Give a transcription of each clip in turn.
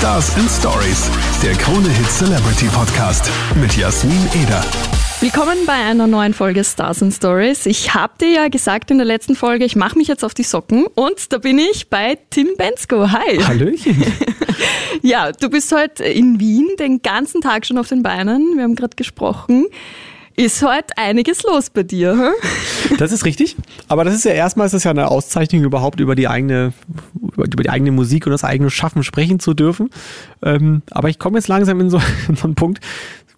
Stars and Stories, der Krone Hit Celebrity Podcast mit Jasmin Eder. Willkommen bei einer neuen Folge Stars and Stories. Ich habe dir ja gesagt in der letzten Folge, ich mache mich jetzt auf die Socken und da bin ich bei Tim Bensko. Hi. Hallöchen. ja, du bist heute in Wien den ganzen Tag schon auf den Beinen. Wir haben gerade gesprochen. Ist heute einiges los bei dir, hm? Das ist richtig. Aber das ist ja erstmal ist das ja eine Auszeichnung überhaupt über die eigene, über die eigene Musik und das eigene Schaffen sprechen zu dürfen. Ähm, aber ich komme jetzt langsam in so, in so einen Punkt,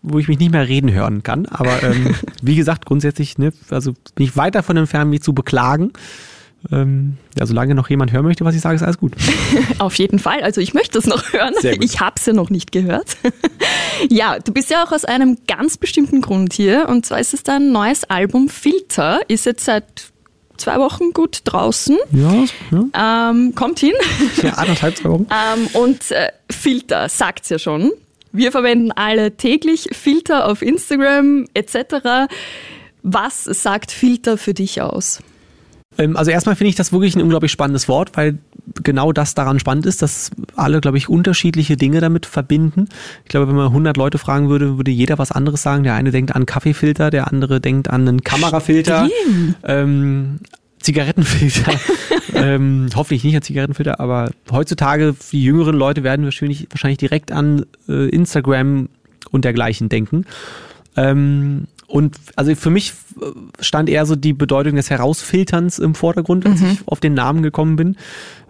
wo ich mich nicht mehr reden hören kann. Aber ähm, wie gesagt, grundsätzlich, ne, also bin ich weit davon entfernt, mich zu beklagen. Ähm, ja, solange noch jemand hören möchte, was ich sage, ist alles gut. Auf jeden Fall. Also ich möchte es noch hören. Ich habe es ja noch nicht gehört. Ja, du bist ja auch aus einem ganz bestimmten Grund hier. Und zwar ist es dein neues Album Filter. Ist jetzt seit zwei Wochen gut draußen. Ja, ja. Ähm, kommt hin. ja anderthalb, zwei Wochen. Ähm, und äh, Filter, sagt's ja schon. Wir verwenden alle täglich Filter auf Instagram etc. Was sagt Filter für dich aus? Ähm, Also erstmal finde ich das wirklich ein unglaublich spannendes Wort, weil genau das daran spannend ist, dass alle, glaube ich, unterschiedliche Dinge damit verbinden. Ich glaube, wenn man 100 Leute fragen würde, würde jeder was anderes sagen. Der eine denkt an Kaffeefilter, der andere denkt an einen Kamerafilter, ähm, Zigarettenfilter. ähm, hoffentlich nicht an Zigarettenfilter, aber heutzutage, die jüngeren Leute werden wahrscheinlich, wahrscheinlich direkt an äh, Instagram und dergleichen denken. Ähm, und also für mich stand eher so die Bedeutung des Herausfilterns im Vordergrund, als ich auf den Namen gekommen bin,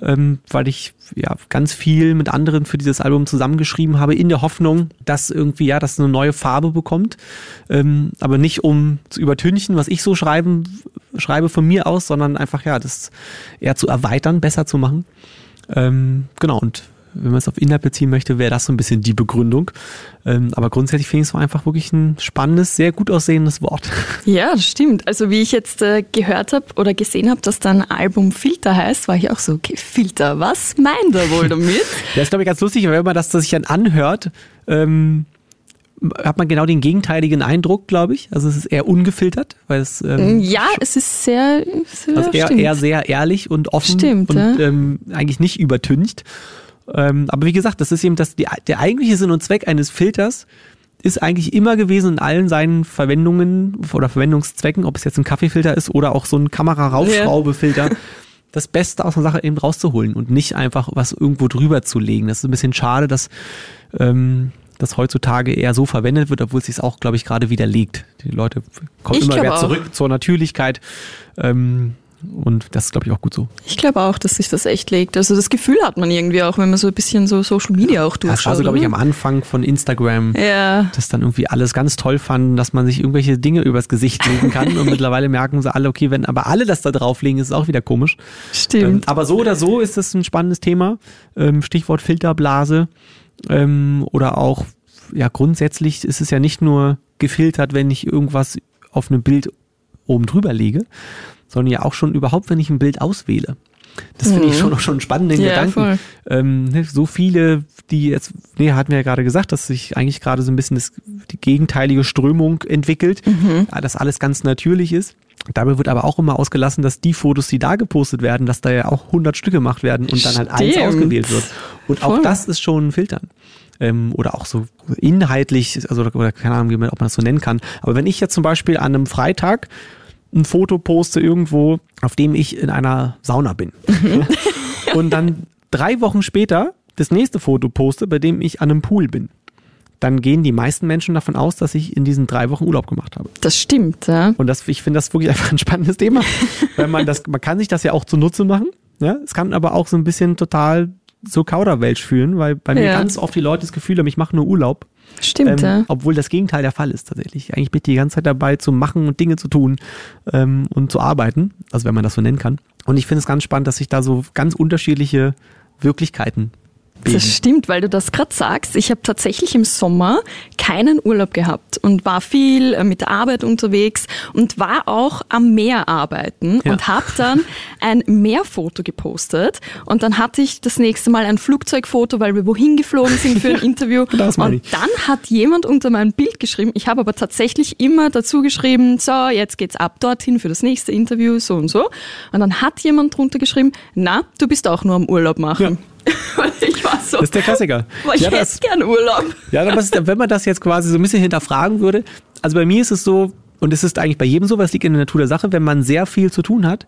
ähm, weil ich ja ganz viel mit anderen für dieses Album zusammengeschrieben habe, in der Hoffnung, dass irgendwie ja das eine neue Farbe bekommt, ähm, aber nicht um zu übertünchen, was ich so schreiben schreibe von mir aus, sondern einfach ja das eher zu erweitern, besser zu machen. Ähm, genau und wenn man es auf Inhalt beziehen möchte, wäre das so ein bisschen die Begründung. Ähm, aber grundsätzlich finde ich es einfach wirklich ein spannendes, sehr gut aussehendes Wort. Ja, das stimmt. Also wie ich jetzt äh, gehört habe oder gesehen habe, dass dein Album Filter heißt, war ich auch so, okay, Filter, was meint er wohl damit? Das ist, glaube ich, ganz lustig, weil wenn man das sich dann anhört, ähm, hat man genau den gegenteiligen Eindruck, glaube ich. Also es ist eher ungefiltert, weil es ähm, ja, es ist sehr, sehr also eher, eher sehr ehrlich und offen Stimmt, und ja. ähm, eigentlich nicht übertüncht. Ähm, aber wie gesagt, das ist eben das, die, der eigentliche Sinn und Zweck eines Filters ist eigentlich immer gewesen in allen seinen Verwendungen oder Verwendungszwecken, ob es jetzt ein Kaffeefilter ist oder auch so ein Kameraraufschraubefilter, das Beste aus einer Sache eben rauszuholen und nicht einfach was irgendwo drüber zu legen. Das ist ein bisschen schade, dass ähm, das heutzutage eher so verwendet wird, obwohl es sich auch, glaube ich, gerade widerlegt. Die Leute kommen Ich immer auch. zurück zur Natürlichkeit. Ähm, und das ist, glaube ich, auch gut so. Ich glaube auch, dass sich das echt legt. Also das Gefühl hat man irgendwie auch, wenn man so ein bisschen so Social Media auch Das durchschaut. war so, glaube ich, am? Anfang von Instagram. ja. das dann irgendwie alles ganz toll fanden, dass man sich irgendwelche Dinge übers Gesicht legen kann. Und mittlerweile merken sie alle, okay, wenn aber alle das da drauflegen, ist es auch wieder komisch. Ähm, Stimmt. aber so oder so ist das ein spannendes Thema. Ähm, Stichwort Filterblase. Ähm, oder auch, ja, grundsätzlich ist es ja nicht nur gefiltert, wenn ich irgendwas auf einem Bild oben drüber lege, sondern ja auch schon überhaupt, wenn ich ein Bild auswähle. Das finde ich schon auch schon einen spannenden Ja, Gedanken. Ähm, ne, so viele, die jetzt, nee, hatten wir ja gerade gesagt, dass sich eigentlich gerade so ein bisschen das, die gegenteilige Strömung entwickelt, ja, dass alles ganz natürlich ist. Dabei wird aber auch immer ausgelassen, dass die Fotos, die da gepostet werden, dass da ja auch 100 Stück gemacht werden und dann halt eins Stimmt. ausgewählt wird. Und auch Voll. das ist schon ein Filtern. Ähm, oder auch so inhaltlich, also oder keine Ahnung, wie man, ob man das so nennen kann. Aber wenn ich jetzt zum Beispiel an einem Freitag ein Foto poste irgendwo, auf dem ich in einer Sauna bin. und dann drei Wochen später das nächste Foto poste, bei dem ich an einem Pool bin. Dann gehen die meisten Menschen davon aus, dass ich in diesen drei Wochen Urlaub gemacht habe. Das stimmt, ja. Und das, ich finde das wirklich einfach ein spannendes Thema, weil man das, man kann sich das ja auch zunutze machen. Ja, es kann aber auch so ein bisschen total so Kauderwelsch fühlen, weil bei mir Ja. ganz oft die Leute das Gefühl haben, ich mache nur Urlaub. Stimmt, Ähm, ja. obwohl das Gegenteil der Fall ist tatsächlich. Eigentlich bin ich die ganze Zeit dabei zu machen und Dinge zu tun ähm, und zu arbeiten, also wenn man das so nennen kann. Und ich finde es ganz spannend, dass sich da so ganz unterschiedliche Wirklichkeiten bilden. Das stimmt, weil du das gerade sagst. Ich habe tatsächlich im Sommer keinen Urlaub gehabt und war viel äh, mit der Arbeit unterwegs und war auch am Meer arbeiten Ja. und habe dann ein Meerfoto gepostet und dann hatte ich das nächste Mal ein Flugzeugfoto, weil wir wohin geflogen sind für ein Interview das meine und ich. dann hat jemand unter mein Bild geschrieben, ich habe aber tatsächlich immer dazu geschrieben, so, jetzt geht's ab dorthin für das nächste Interview, so und so. Und dann hat jemand drunter geschrieben, na, du bist auch nur am Urlaub machen. ich war so. Das ist der Klassiker. Aber ich ja, hätte gern Urlaub. ja, aber wenn man das jetzt quasi so ein bisschen hinterfragen würde, also bei mir ist es so, und es ist eigentlich bei jedem so, was liegt in der Natur der Sache, wenn man sehr viel zu tun hat,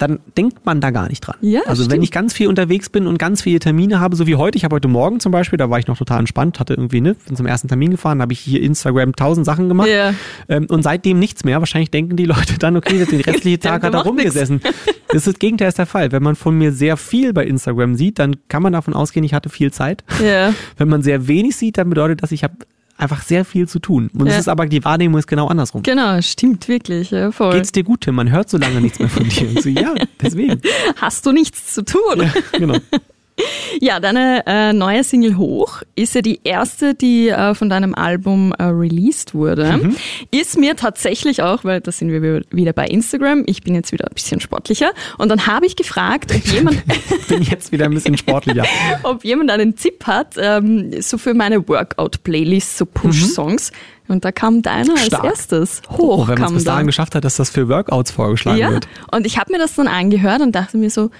dann denkt man da gar nicht dran. Ja, also wenn stimmt. ich ganz viel unterwegs bin und ganz viele Termine habe, so wie heute, ich habe heute Morgen zum Beispiel, da war ich noch total entspannt, hatte irgendwie, ne, bin zum ersten Termin gefahren, habe ich hier Instagram tausend Sachen gemacht Ja. ähm, und seitdem nichts mehr. Wahrscheinlich denken die Leute dann, okay, den restlichen Tag hat er rumgesessen. Das ist das Gegenteil ist der Fall. Wenn man von mir sehr viel bei Instagram sieht, dann kann man davon ausgehen, ich hatte viel Zeit. Ja. Wenn man sehr wenig sieht, dann bedeutet das, ich habe einfach sehr viel zu tun. Und es Ja. ist aber, die Wahrnehmung ist genau andersrum. Genau, stimmt wirklich. Ja, voll. Geht's dir gut, Tim? Man hört so lange nichts mehr von dir. Und so, ja, deswegen. Hast du nichts zu tun? Ja, genau. Ja, deine äh, neue Single Hoch ist ja die erste, die äh, von deinem Album äh, released wurde. Mhm. Ist mir tatsächlich auch, weil da sind wir wieder bei Instagram, ich bin jetzt wieder ein bisschen sportlicher und dann habe ich gefragt, ob jemand, Bin jetzt wieder ein bisschen sportlicher. ob jemand einen Tipp hat, ähm, so für meine Workout-Playlist, so Push-Songs. Und da kam deiner als Mhm. Stark. erstes. Oh, Hoch wenn man es bis da. dahin geschafft hat, dass das für Workouts vorgeschlagen Ja, wird. und ich habe mir das dann angehört und dachte mir so,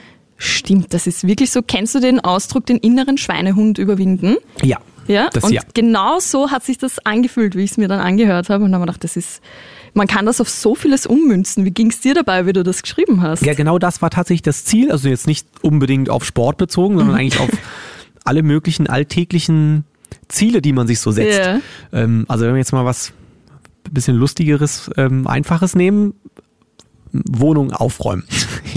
stimmt, das ist wirklich so. Kennst du den Ausdruck, den inneren Schweinehund überwinden? Ja. Ja, Das und ja. genau so hat sich das angefühlt, wie ich es mir dann angehört habe. Und dann habe ich gedacht, das ist, man kann das auf so vieles ummünzen. Wie ging es dir dabei, wie du das geschrieben hast? Ja, genau das war tatsächlich das Ziel. Also jetzt nicht unbedingt auf Sport bezogen, Mhm. sondern eigentlich auf alle möglichen alltäglichen Ziele, die man sich so setzt. Ja. Ähm, also wenn wir jetzt mal was ein bisschen lustigeres, ähm, einfaches nehmen, Wohnung aufräumen.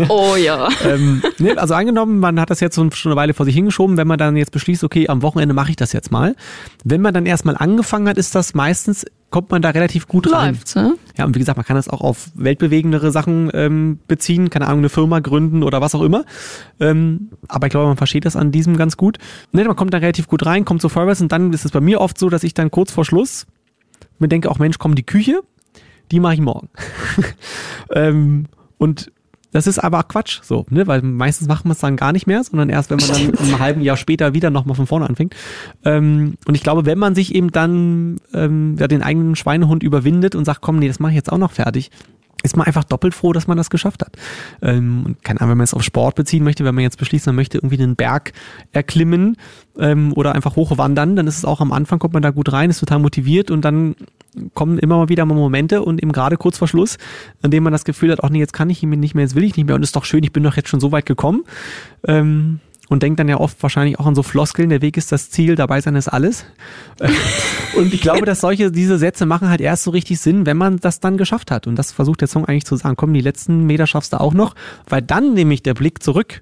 Oh ja. ähm, ne, also angenommen, man hat das jetzt schon eine Weile vor sich hingeschoben, wenn man dann jetzt beschließt, okay, am Wochenende mache ich das jetzt mal. Wenn man dann erstmal angefangen hat, ist das meistens, kommt man da relativ gut rein. Läuft's, ne? Ja, und wie gesagt, man kann das auch auf weltbewegendere Sachen ähm, beziehen, keine Ahnung, eine Firma gründen oder was auch immer. Ähm, aber ich glaube, man versteht das an diesem ganz gut. Ne, man kommt da relativ gut rein, kommt so vorwärts und dann ist es bei mir oft so, dass ich dann kurz vor Schluss mir denke, auch Mensch, komm, die Küche, die mache ich morgen. ähm, und das ist aber Quatsch, so, ne? Weil meistens macht man es dann gar nicht mehr, sondern erst, wenn man dann im halben Jahr später wieder nochmal von vorne anfängt. Ähm, und ich glaube, wenn man sich eben dann ähm, ja, den eigenen Schweinehund überwindet und sagt, komm, nee, das mache ich jetzt auch noch fertig, ist man einfach doppelt froh, dass man das geschafft hat. Ähm, und keine Ahnung, wenn man es auf Sport beziehen möchte, wenn man jetzt beschließt, man möchte irgendwie einen Berg erklimmen ähm, oder einfach hochwandern, dann ist es auch am Anfang, kommt man da gut rein, ist total motiviert und dann kommen immer mal wieder mal Momente und eben gerade kurz vor Schluss, an dem man das Gefühl hat, ach nee, jetzt kann ich nicht mehr, jetzt will ich nicht mehr und ist doch schön, ich bin doch jetzt schon so weit gekommen. Ähm, und denkt dann ja oft wahrscheinlich auch an so Floskeln, der Weg ist das Ziel, dabei sein ist alles. Und ich glaube, dass solche, diese Sätze machen halt erst so richtig Sinn, wenn man das dann geschafft hat. Und das versucht der Song eigentlich zu sagen, komm, die letzten Meter schaffst du auch noch, weil dann nämlich der Blick zurück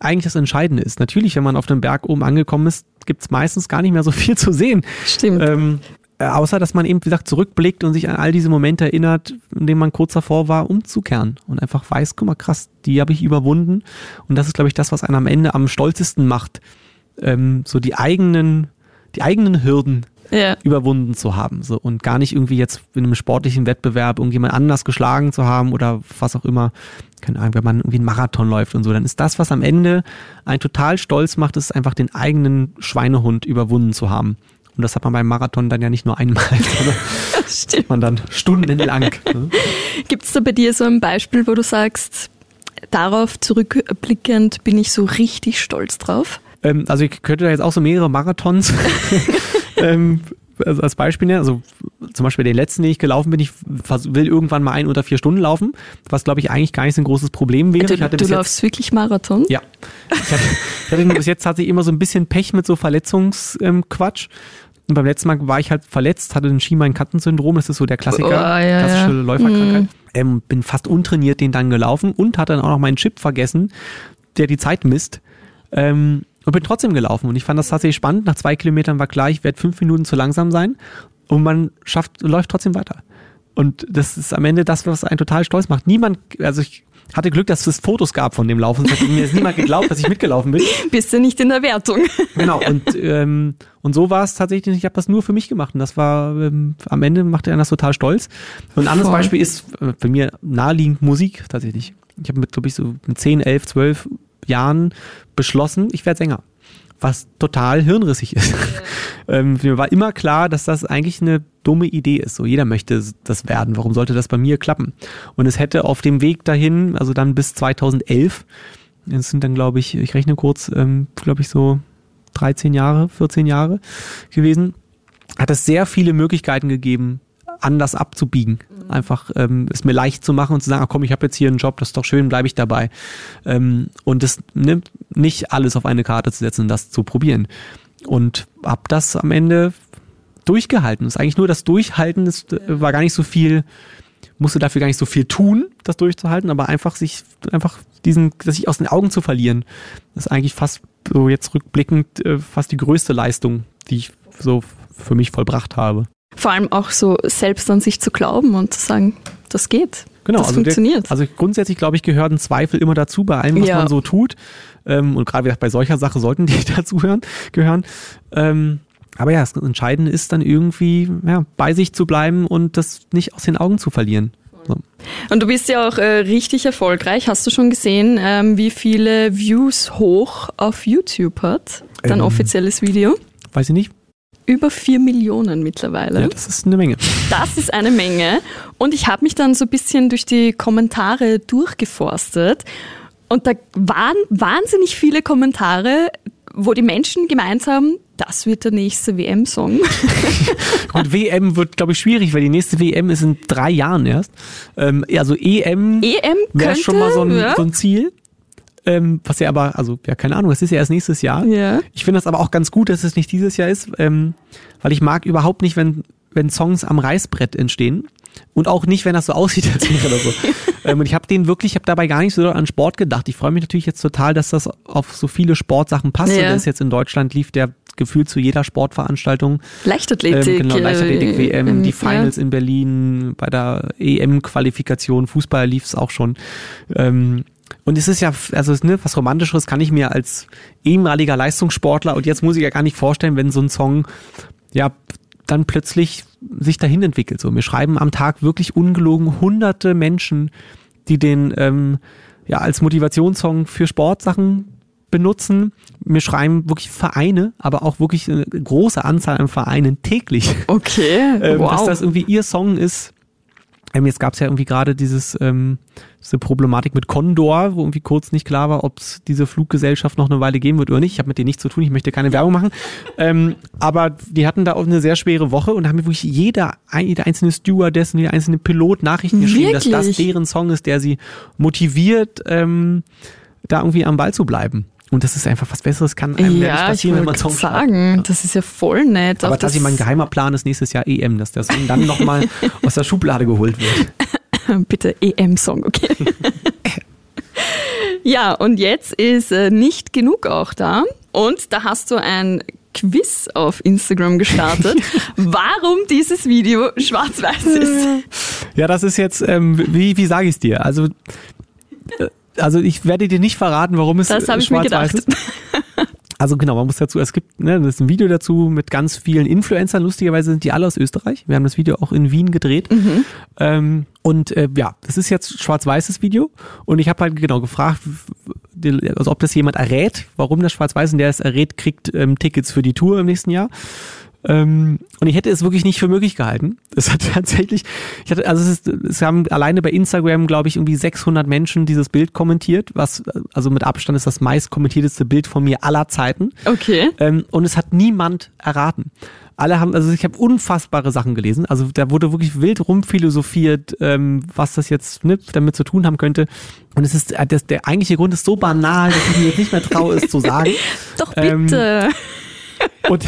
eigentlich das Entscheidende ist. Natürlich, wenn man auf dem Berg oben angekommen ist, gibt's meistens gar nicht mehr so viel zu sehen. Stimmt. Ähm, äh, außer, dass man eben, wie gesagt, zurückblickt und sich an all diese Momente erinnert, in denen man kurz davor war, umzukehren und einfach weiß, guck mal, krass, die habe ich überwunden. Und das ist, glaube ich, das, was einen am Ende am stolzesten macht, ähm, so die eigenen, die eigenen Hürden ja. überwunden zu haben. So, und gar nicht irgendwie jetzt in einem sportlichen Wettbewerb irgendjemand anders geschlagen zu haben oder was auch immer. Keine Ahnung, wenn man irgendwie einen Marathon läuft und so, dann ist das, was am Ende einen total stolz macht, ist einfach den eigenen Schweinehund überwunden zu haben. Und das hat man beim Marathon dann ja nicht nur einmal, sondern Stimmt. man dann stundenlang. Ne? Gibt es da bei dir so ein Beispiel, wo du sagst, darauf zurückblickend bin ich so richtig stolz drauf? Ähm, also ich könnte da jetzt auch so mehrere Marathons ähm, als Beispiel nennen. Also zum Beispiel den letzten, den ich gelaufen bin, ich will irgendwann mal ein oder vier Stunden laufen, was glaube ich eigentlich gar nicht so ein großes Problem wäre. Du, ich hatte du bis jetzt, läufst wirklich Marathon? ja, ich hatte, ich hatte bis jetzt hatte ich immer so ein bisschen Pech mit so Verletzungsquatsch. Ähm, und beim letzten Mal war ich halt verletzt, hatte ein Schienbein-Katten-Syndrom, das ist so der Klassiker, Oh, ja, klassische ja. Läuferkrankheit. Ähm, bin fast untrainiert den dann gelaufen und hatte dann auch noch meinen Chip vergessen, der die Zeit misst. Ähm, und bin trotzdem gelaufen. Und ich fand das tatsächlich spannend. Nach zwei Kilometern war klar, ich werde fünf Minuten zu langsam sein. Und man schafft, läuft trotzdem weiter. Und das ist am Ende das, was einen total stolz macht. Niemand, also ich hatte Glück, dass es Fotos gab von dem Laufen. Es hat mir jetzt niemand geglaubt, dass ich mitgelaufen bin. Bist du nicht in der Wertung? Genau, und, ähm, und so war es tatsächlich, ich habe das nur für mich gemacht und das war, ähm, am Ende machte er das total stolz. Und ein anderes Voll. Beispiel ist äh, bei mir naheliegend Musik tatsächlich. Ich habe mit, glaube ich, so mit 10, 11, 12 Jahren beschlossen, ich werde Sänger. Was total hirnrissig ist. ähm, mir war immer klar, dass das eigentlich eine dumme Idee ist. So, jeder möchte das werden. Warum sollte das bei mir klappen? Und es hätte auf dem Weg dahin, also dann bis 2011, Es sind dann, glaube ich, ich rechne kurz, ähm, glaube ich, so 13 Jahre, 14 Jahre gewesen. Hat es sehr viele Möglichkeiten gegeben, anders abzubiegen. Einfach ähm, es mir leicht zu machen und zu sagen, ach komm, ich habe jetzt hier einen Job, das ist doch schön, bleibe ich dabei. Ähm, und es nimmt nicht alles auf eine Karte zu setzen und das zu probieren. Und hab das am Ende durchgehalten. Das ist eigentlich nur das Durchhalten, das äh, war gar nicht so viel, musste dafür gar nicht so viel tun, das durchzuhalten, aber einfach sich, einfach diesen, das sich aus den Augen zu verlieren, ist eigentlich fast so jetzt rückblickend äh, fast die größte Leistung, die ich so für mich vollbracht habe. Vor allem auch so selbst an sich zu glauben und zu sagen, das geht. Genau, das also funktioniert. Der, also grundsätzlich, glaube ich, gehören Zweifel immer dazu bei allem, was Ja. man so tut. Ähm, und gerade bei solcher Sache sollten die dazuhören, gehören. Ähm, aber ja, das Entscheidende ist dann irgendwie ja, bei sich zu bleiben und das nicht aus den Augen zu verlieren. So. Und du bist ja auch äh, richtig erfolgreich. Hast du schon gesehen, ähm, wie viele Views hoch auf YouTube hat? Dein Ähm. offizielles Video? Weiß ich nicht. Über vier Millionen mittlerweile. Ja, das ist eine Menge. Das ist eine Menge. Und ich habe mich dann so ein bisschen durch die Kommentare durchgeforstet. Und da waren wahnsinnig viele Kommentare, wo die Menschen gemeint haben, das wird der nächste WM-Song. Und WM wird, glaube ich, schwierig, weil die nächste WM ist in drei Jahren erst. Ähm, also EM EM wäre schon mal so ein, ja. so ein Ziel. Ähm, was ja aber, also ja, keine Ahnung, das ist ja erst nächstes Jahr. Ja. Ich finde das aber auch ganz gut, dass es nicht dieses Jahr ist, ähm, weil ich mag überhaupt nicht, wenn, wenn Songs am Reißbrett entstehen. Und auch nicht, wenn das so aussieht, als wäre das so. ähm, und ich habe den wirklich, ich habe dabei gar nicht so an Sport gedacht. Ich freue mich natürlich jetzt total, dass das auf so viele Sportsachen passt. Ja. Und das jetzt in Deutschland lief der gefühlt zu jeder Sportveranstaltung. Leichtathletik. Ähm, genau, Leichtathletik-WM, äh, die ja. Finals in Berlin, bei der EM-Qualifikation, Fußball lief es auch schon. Ähm, und es ist ja, also ne, was Romantischeres kann ich mir als ehemaliger Leistungssportler und jetzt muss ich ja gar nicht vorstellen, wenn so ein Song ja dann plötzlich sich dahin entwickelt. So, mir schreiben am Tag wirklich ungelogen hunderte Menschen, die den ähm, ja als Motivationssong für Sportsachen benutzen. Mir schreiben wirklich Vereine, aber auch wirklich eine große Anzahl an Vereinen täglich, Okay, ähm, wow. dass das irgendwie ihr Song ist. Ähm, jetzt gab es ja irgendwie gerade dieses ähm, diese Problematik mit Condor, wo irgendwie kurz nicht klar war, ob es diese Fluggesellschaft noch eine Weile geben wird oder nicht. Ich habe mit denen nichts zu tun, ich möchte keine Werbung machen. ähm, aber die hatten da auch eine sehr schwere Woche und haben mir wirklich jeder, jeder einzelne Stewardess und jeder einzelne Pilot Nachrichten geschrieben, dass das Wirklich? deren Song ist, der sie motiviert, ähm, da irgendwie am Ball zu bleiben. Und das ist einfach was Besseres, kann einem ja, nicht ja, ich passieren, wenn man schreibt. sagen, das ist ja voll nett. Aber das- tatsächlich mein geheimer Plan ist nächstes Jahr EM, dass der Song dann nochmal aus der Schublade geholt wird. Bitte EM-Song, okay. ja, und jetzt ist äh, nicht genug auch da. Und da hast du ein Quiz auf Instagram gestartet, warum dieses Video schwarz-weiß ist. Ja, das ist jetzt, ähm, wie, wie sage ich es dir? Also, äh, also ich werde dir nicht verraten, warum es Das habe ich mir gedacht. ist. Also genau, man muss dazu, es gibt, ne, das ist ein Video dazu mit ganz vielen Influencern. Lustigerweise sind die alle aus Österreich. Wir haben das Video auch in Wien gedreht. Mhm. Ähm, und äh, ja, das ist jetzt schwarz-weißes Video. Und ich habe halt genau gefragt, also ob das jemand errät, warum das schwarz-weiß. Und der es errät, kriegt ähm, Tickets für die Tour im nächsten Jahr. Ähm, und ich hätte es wirklich nicht für möglich gehalten. Es hat tatsächlich, ich hatte, also es, ist, es haben alleine bei Instagram, glaube ich, irgendwie 600 Menschen dieses Bild kommentiert, was also mit Abstand ist das meist kommentierteste Bild von mir aller Zeiten. Okay. Ähm, und es hat niemand erraten. Alle haben, also ich habe unfassbare Sachen gelesen. Also da wurde wirklich wild rumphilosophiert, ähm, was das jetzt ne, damit zu tun haben könnte. Und es ist, äh, das, der eigentliche Grund ist so banal, dass ich mir jetzt nicht mehr traue, es zu sagen. Doch Ähm, bitte. Und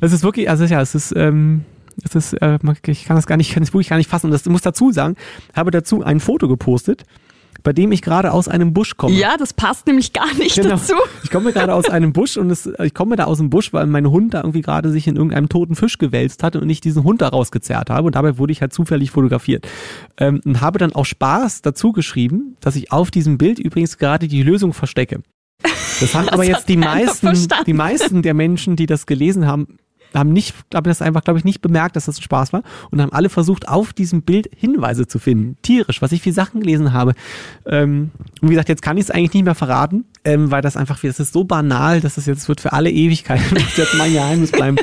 es ist wirklich, also ja, es ist, ähm, es ist, äh, ich kann das gar nicht, kann es wirklich gar nicht fassen. Und das ich muss dazu sagen, habe dazu ein Foto gepostet, bei dem ich gerade aus einem Busch komme. ja, das passt nämlich gar nicht Genau. dazu. Ich komme gerade aus einem Busch und es, ich komme da aus dem Busch, weil mein Hund da irgendwie gerade sich in irgendeinem toten Fisch gewälzt hatte und ich diesen Hund da rausgezerrt habe und dabei wurde ich halt zufällig fotografiert. Ähm, und habe dann auch Spaß dazu geschrieben, dass ich auf diesem Bild übrigens gerade die Lösung verstecke. Das haben aber jetzt die meisten, verstanden. die meisten der Menschen, die das gelesen haben, haben nicht, haben das einfach, glaube ich, nicht bemerkt, dass das ein Spaß war und haben alle versucht, auf diesem Bild Hinweise zu finden. Tierisch, was ich für Sachen gelesen habe. Ähm, und wie gesagt, jetzt kann ich es eigentlich nicht mehr verraten. Ähm, weil das einfach, es ist so banal, dass es jetzt wird für alle Ewigkeit jetzt mein Geheimnis bleiben,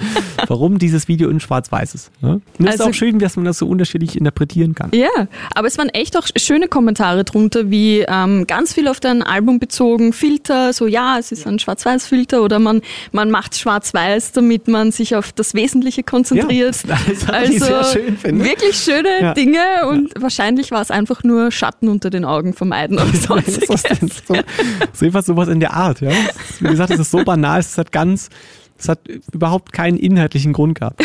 warum dieses Video in Schwarz-Weiß ist. Ne? Und es Also- ist auch schön, dass man das so unterschiedlich interpretieren kann. Ja, aber es waren echt auch schöne Kommentare drunter, wie ähm, ganz viel auf dein Album bezogen, Filter, so ja, es ist ein Schwarz-Weiß-Filter oder man, man macht Schwarz-Weiß, damit man sich auf das Wesentliche konzentriert. Ja, das ich sehr schön wirklich schöne Ja. Dinge und wahrscheinlich war es einfach nur Schatten unter den Augen vermeiden oder das sonstiges. So, so etwas sowas in der Art, ja. Wie gesagt, es ist so banal, es hat ganz, es hat überhaupt keinen inhaltlichen Grund gehabt.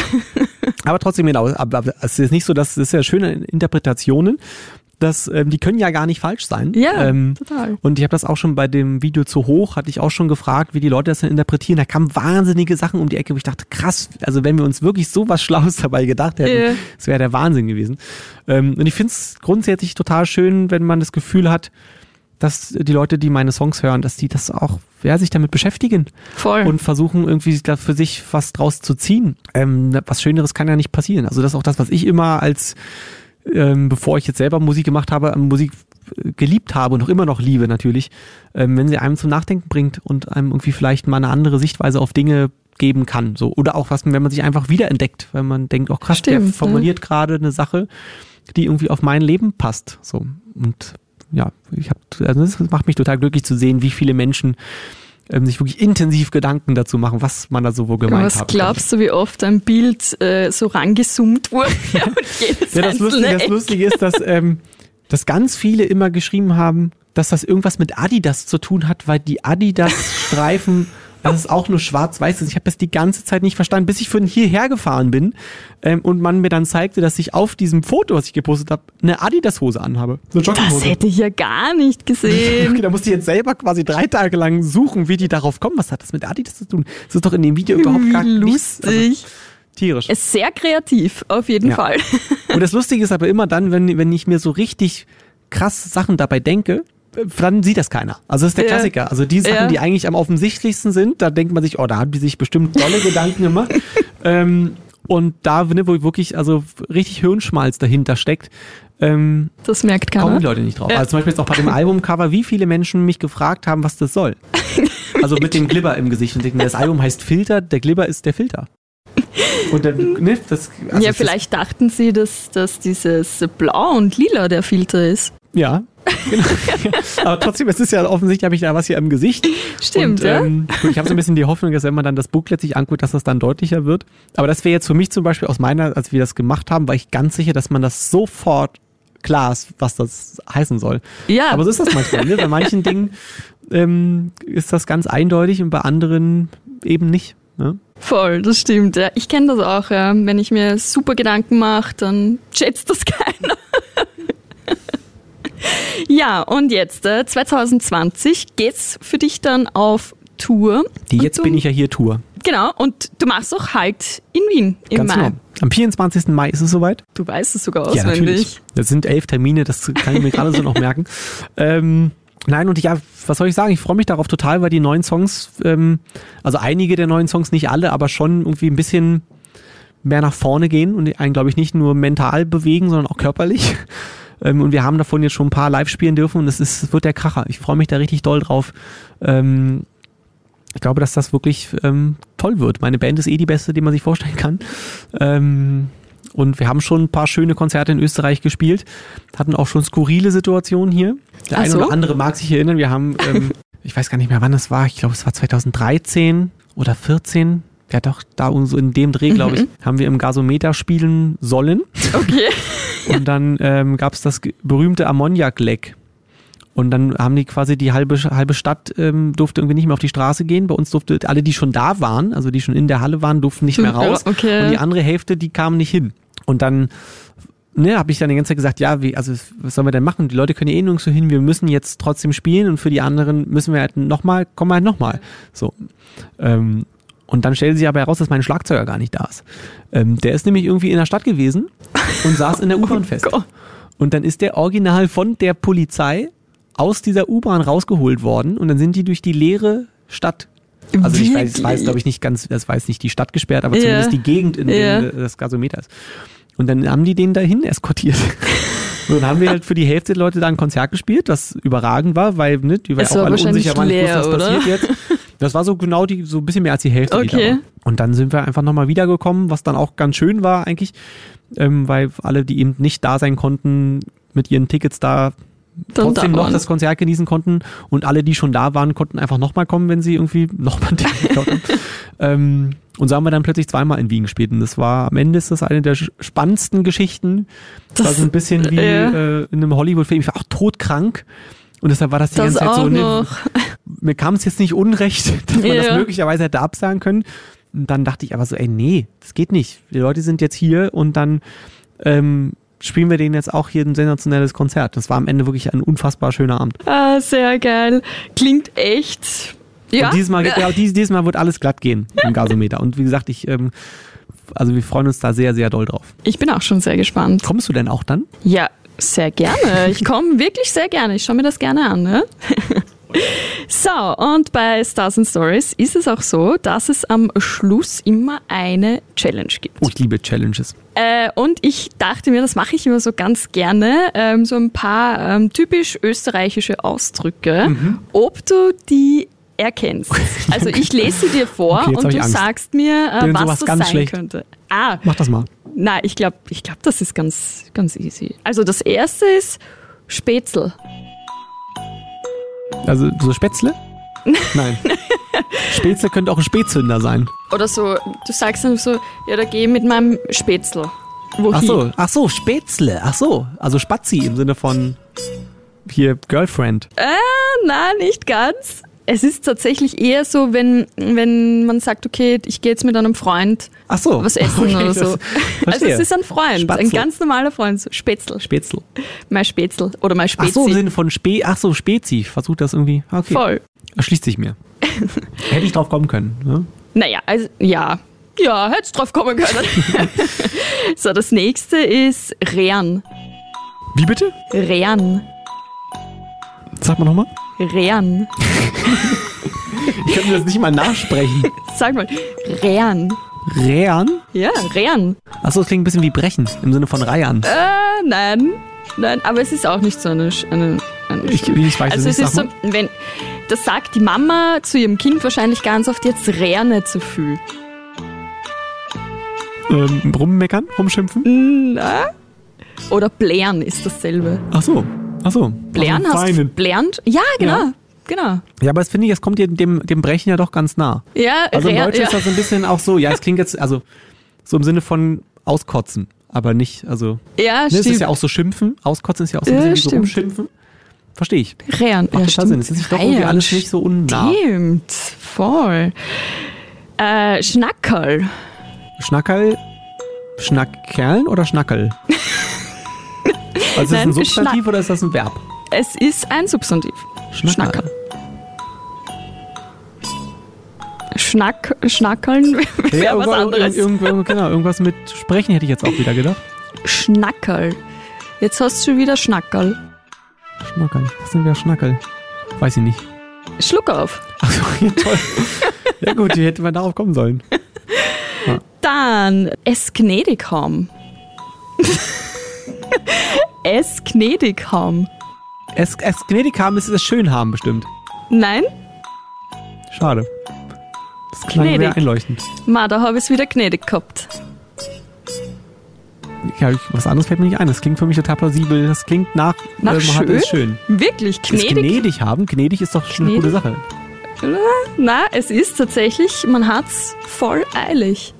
Aber trotzdem genau, aber es ist nicht so, dass es ist ja schöne Interpretationen, dass ähm, die können ja gar nicht falsch sein. Ja, ähm, total. Und ich habe das auch schon bei dem Video zu hoch, hatte ich auch schon gefragt, wie die Leute das dann interpretieren. Da kamen wahnsinnige Sachen um die Ecke, wo ich dachte, krass, also wenn wir uns wirklich so was Schlaues dabei gedacht hätten, Ja. das wäre der Wahnsinn gewesen. Ähm, und ich finde es grundsätzlich total schön, wenn man das Gefühl hat, dass die Leute, die meine Songs hören, dass die das auch, ja, sich damit beschäftigen Voll. und versuchen irgendwie da für sich was draus zu ziehen. Ähm, was Schöneres kann ja nicht passieren. Also das ist auch das, was ich immer als, ähm, bevor ich jetzt selber Musik gemacht habe, Musik äh, geliebt habe und auch immer noch liebe natürlich, ähm, wenn sie einem zum Nachdenken bringt und einem irgendwie vielleicht mal eine andere Sichtweise auf Dinge geben kann. So. Oder auch was, wenn man sich einfach wiederentdeckt, wenn man denkt, oh krass, der Stimmt, ne? formuliert gerade eine Sache, die irgendwie auf mein Leben passt. So. Und ja, ich habe, also das macht mich total glücklich zu sehen, wie viele Menschen ähm, sich wirklich intensiv Gedanken dazu machen, was man da so wohl gemeint Was hat. glaubst du, wie oft ein Bild äh, so rangezoomt wurde jedes Ja, das Lustige, das? Lustige ist, dass, ähm, dass ganz viele immer geschrieben haben, dass das irgendwas mit Adidas zu tun hat, weil die Adidas-Streifen, das ist auch nur schwarz-weiß ist. Ich habe das die ganze Zeit nicht verstanden, bis ich von hierher gefahren bin ähm, und man mir dann zeigte, dass ich auf diesem Foto, was ich gepostet habe, eine Adidas-Hose anhabe. Eine Das hätte ich ja gar nicht gesehen. Okay, da musste ich jetzt selber quasi drei Tage lang suchen, wie die darauf kommen. Was hat das mit Adidas zu tun? Das ist doch in dem Video überhaupt gar Wie nichts. Also, lustig. tierisch. Es ist sehr kreativ, auf jeden Ja. Fall. Und das Lustige ist aber immer dann, wenn, wenn ich mir so richtig krass Sachen dabei denke, dann sieht das keiner. Also das ist der Ja. Klassiker. Also die Sachen, Ja. die eigentlich am offensichtlichsten sind, da denkt man sich, oh, da haben die sich bestimmt tolle Gedanken gemacht. Ähm, und da, ne, wo wirklich also richtig Hirnschmalz dahinter steckt, ähm, Das merkt kommen keiner. die Leute nicht drauf. Ja. Also zum Beispiel jetzt auch bei dem Albumcover, wie viele Menschen mich gefragt haben, was das soll. Also mit dem Glibber im Gesicht und denken, das Album heißt Filter, der Glibber ist der Filter. Und dann, ne, das, also ja, vielleicht dachten sie, dass, dass dieses Blau und Lila der Filter ist. Ja, genau. Aber trotzdem, es ist ja offensichtlich, habe ich da was hier im Gesicht. Stimmt, und, ja? ähm, gut, ich habe so ein bisschen die Hoffnung, dass wenn man dann das Booklet sich anguckt, dass das dann deutlicher wird. Aber das wäre jetzt für mich zum Beispiel aus meiner, als wir das gemacht haben, war ich ganz sicher, dass man das sofort klar ist, was das heißen soll. Ja. Aber so ist das manchmal. Ne? Bei manchen Dingen ähm, ist das ganz eindeutig und bei anderen eben nicht. Ne? Voll, das stimmt. Ja. Ich kenne das auch. Ja. Wenn ich mir super Gedanken mache, dann schätzt das keiner. Ja, und jetzt, äh, 2020 geht's für dich dann auf Tour. Die Jetzt du, bin ich ja hier Tour. Genau, und du machst auch Halt in Wien im Ganz Mai. genau. Am 24. Mai ist es soweit. Du weißt es sogar Ja, auswendig. natürlich. Das sind elf Termine, das kann ich mir gerade so noch merken. Ähm, nein, und ja, was soll ich sagen? Ich freue mich darauf total, weil die neuen Songs, ähm, also einige der neuen Songs, nicht alle, aber schon irgendwie ein bisschen mehr nach vorne gehen und einen, glaube ich, nicht nur mental bewegen, sondern auch körperlich. Ähm, und wir haben davon jetzt schon ein paar live spielen dürfen und es ist, wird der Kracher. Ich freue mich da richtig doll drauf. Ähm, ich glaube, dass das wirklich ähm, toll wird. Meine Band ist eh die beste, die man sich vorstellen kann. Ähm, und wir haben schon ein paar schöne Konzerte in Österreich gespielt, hatten auch schon skurrile Situationen hier. Der Ach eine so? oder andere mag sich erinnern, wir haben, ähm, ich weiß gar nicht mehr, wann das war, ich glaube, es war 2013 oder 14. Ja, doch, da so in dem Dreh, glaube ich, haben wir im Gasometer spielen sollen. Okay. Und dann ähm, gab es das berühmte Ammoniak-Leck. Und dann haben die quasi die halbe, halbe Stadt ähm, durfte irgendwie nicht mehr auf die Straße gehen. Bei uns durfte alle, die schon da waren, also die schon in der Halle waren, durften nicht mehr Ja, raus. okay. Und die andere Hälfte, die kamen nicht hin. Und dann ne, habe ich dann die ganze Zeit gesagt, ja, wie, also was sollen wir denn machen? Die Leute können ja eh nirgendwo hin, wir müssen jetzt trotzdem spielen und für die anderen müssen wir halt nochmal, kommen wir halt nochmal. So. Ähm, und dann stellte sich aber heraus, dass mein Schlagzeuger gar nicht da ist. Ähm, der ist nämlich irgendwie in der Stadt gewesen und saß in der U-Bahn fest. Gott. Und dann ist der original von der Polizei aus dieser U-Bahn rausgeholt worden und dann sind die durch die leere Stadt. Also ich weiß, ich weiß Wirklich? glaube ich nicht ganz, das weiß nicht die Stadt gesperrt, aber Ja. zumindest die Gegend, in Ja. der das Gasometer ist. Und dann haben die den dahin eskortiert. So, dann haben wir halt für die Hälfte der Leute da ein Konzert gespielt, das überragend war, weil ne, die war Es auch alle unsicher, wann leer, was oder? passiert jetzt. Das war so genau die, so ein bisschen mehr als die Hälfte. Da Okay. war. Und dann sind wir einfach nochmal wiedergekommen, was dann auch ganz schön war eigentlich, ähm, weil alle, die eben nicht da sein konnten, mit ihren Tickets da Dann trotzdem da noch das Konzert genießen konnten und alle, die schon da waren, konnten einfach nochmal kommen, wenn sie irgendwie nochmal ein Ticket gekauft haben. ähm, und so haben wir dann plötzlich zweimal in Wien gespielt und das war, am Ende ist das eine der spannendsten Geschichten. Das, war Das- so ein bisschen wie ja. äh, in einem Hollywood-Film, ich war auch todkrank und deshalb war das die Das ganze Zeit so, auch ne, noch. Mir kam es jetzt nicht unrecht, dass man das Ja. möglicherweise hätte absagen können. Und dann dachte ich aber so, ey, nee, das geht nicht. Die Leute sind jetzt hier und dann ähm, spielen wir denen jetzt auch hier ein sensationelles Konzert. Das war am Ende wirklich ein unfassbar schöner Abend. Ah, sehr geil. Klingt echt. Ja. Und dieses Mal, ja, dieses, dieses Mal wird alles glatt gehen im Gasometer. Und wie gesagt, ich, ähm, also wir freuen uns da sehr, sehr doll drauf. Ich bin auch schon sehr gespannt. Kommst du denn auch dann? Ja, sehr gerne. Ich komme wirklich sehr gerne. Ich schaue mir das gerne an. Ne? So, und bei Stars and Stories ist es auch so, dass es am Schluss immer eine Challenge gibt. Oh, ich liebe Challenges. Äh, und ich dachte mir, das mache ich immer so ganz gerne, ähm, so ein paar ähm, typisch österreichische Ausdrücke, ob du die erkennst. Also ich lese sie dir vor Okay, und du Angst. sagst mir, äh, was das ganz sein schlecht. könnte. Ah, Mach das mal. Nein, ich glaube, ich glaub, das ist ganz, ganz easy. Also das erste ist Spätzle. Also so Spätzle? Nein. Spätzle könnte auch ein Spätzünder sein. Oder so, du sagst dann so, ja, da geh mit meinem Spätzle. Wohin? Ach so, ach so, Spätzle. Ach so, also Spazi im Sinne von hier Girlfriend. Äh, nein, nicht ganz. Es ist tatsächlich eher so, wenn, wenn man sagt, okay, ich gehe jetzt mit einem Freund Ach so. was essen Okay, oder so. Also es ist ein Freund, ein Spatzel. ganz normaler Freund. So Spätzle. Spätzle. Mein Spätzle oder mein Ach Spezi. so, im Sinne von Spe ach so, Spezi. Versucht das irgendwie. Okay. Voll. Erschließt sich mir. Hätte ich drauf kommen können. Ne? Naja, also ja. Ja, hättest drauf kommen können. so, das nächste ist Rean. Wie bitte? Rean. Sag mal nochmal. Rean. Ich kann mir das nicht mal nachsprechen. Sag mal, Rean. Rehan? Ja, Rean. Achso, das klingt ein bisschen wie brechen. Im Sinne von Reiern. Äh, nein. Nein, aber es ist auch nicht so eine. Eine, eine Ich, ich weiß also es es nicht. ist so, Sag mal. wenn. Das sagt die Mama zu ihrem Kind wahrscheinlich ganz oft, jetzt nicht zu viel. ähm, rummeckern, rumschimpfen? Na? Oder blären ist dasselbe. Ach so. Ach so. Blären Also hast du. Blären? Ja, genau. Ja. Genau. Ja, aber das finde ich, es kommt dir dem, dem Brechen ja doch ganz nah. Ja, Also im rehr, Deutschen ja. ist das so ein bisschen auch so, ja, es klingt jetzt, also so im Sinne von auskotzen, aber nicht, also, ja, ne, es stimmt. ist ja auch so schimpfen, auskotzen ist ja auch so ein Ja, bisschen wie so rumschimpfen. Verstehe ich. Rehren. Macht ja, total stimmt. Sinn. Es ist doch irgendwie alles nicht so unnah. Stimmt, voll. Äh, Schnackerl. Schnackerl, Schnackkerln oder Schnackel? Also ist das ein Substantiv oder ist das ein Verb? Es ist ein Substantiv. Schnackerl. Schnack, Schnackeln wäre was irgendwo- anderes. Irgendwo, genau, irgendwas mit Sprechen hätte ich jetzt auch wieder gedacht. Schnackerl. Jetzt hast du schon wieder Schnackerl. Schnackerl. Was sind wir Schnackel? Weiß ich nicht. Schluck auf. Achso, ja, toll. ja gut, wie hätte man darauf kommen sollen. Dann es gnädig haben. es gnädig haben. Es, es gnädig haben ist es schön haben bestimmt. Nein? Schade. Das klang Gnädig. sehr einleuchtend. Ma, da habe ich es wieder gnädig gehabt. Ja, was anderes fällt mir nicht ein. Das klingt für mich total plausibel. Das klingt nach, Nach äh, schön? es schön. Wirklich, Es gnädig? gnädig haben. Gnädig ist doch schon eine gute Gnädig? Sache. Na, es ist tatsächlich, man hat's voll eilig.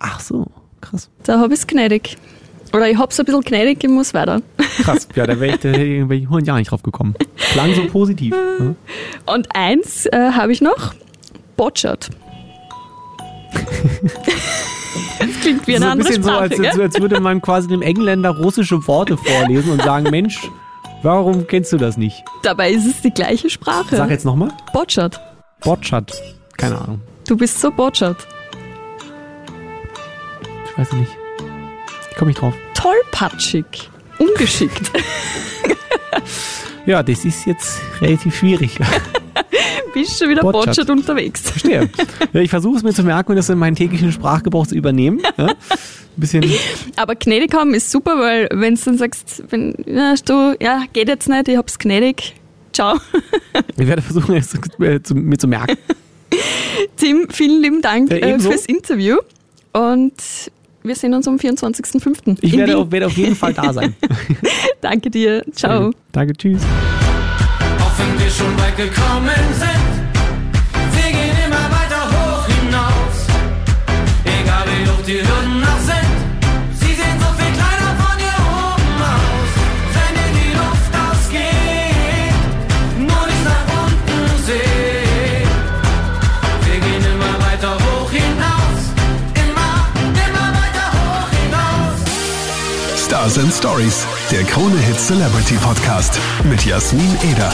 Ach so, krass. Da habe ich es gnädig. Oder ich hab's ein bisschen gnädig, ich muss weiter. Krass. Ja, da wäre ich, da wär ich vorhin ja nicht drauf gekommen. Klang so positiv. ne? Und eins äh, habe ich noch. Botschert. das klingt wie eine so ein andere bisschen so, Sprache, als, als, würde man quasi dem Engländer russische Worte vorlesen und sagen, Mensch, warum kennst du das nicht? Dabei ist es die gleiche Sprache. Sag jetzt nochmal. Botschert. Botschat. Keine Ahnung. Du bist so botschert. Ich weiß nicht. Ich komme nicht drauf. Tollpatschig. Ungeschickt. Ja, das ist jetzt relativ schwierig. bist schon wieder. Botschat unterwegs. Verstehe. Ja, ich versuche es mir zu merken und das in meinen täglichen Sprachgebrauch zu übernehmen. Ja? Bisschen. Aber gnädig haben ist super, weil wenn du dann sagst, wenn ja, du, ja, geht jetzt nicht, ich hab's gnädig, ciao. Ich werde versuchen, es äh, zu, mir zu merken. Tim, vielen lieben Dank äh, fürs Interview und wir sehen uns am 24.05. Ich werde auf, werde auf jeden Fall da sein. Danke dir, ciao. Danke, tschüss. Auch wenn wir schon weit gekommen sind, Stars and Stories, der Krone Hit Celebrity Podcast mit Jasmin Eder.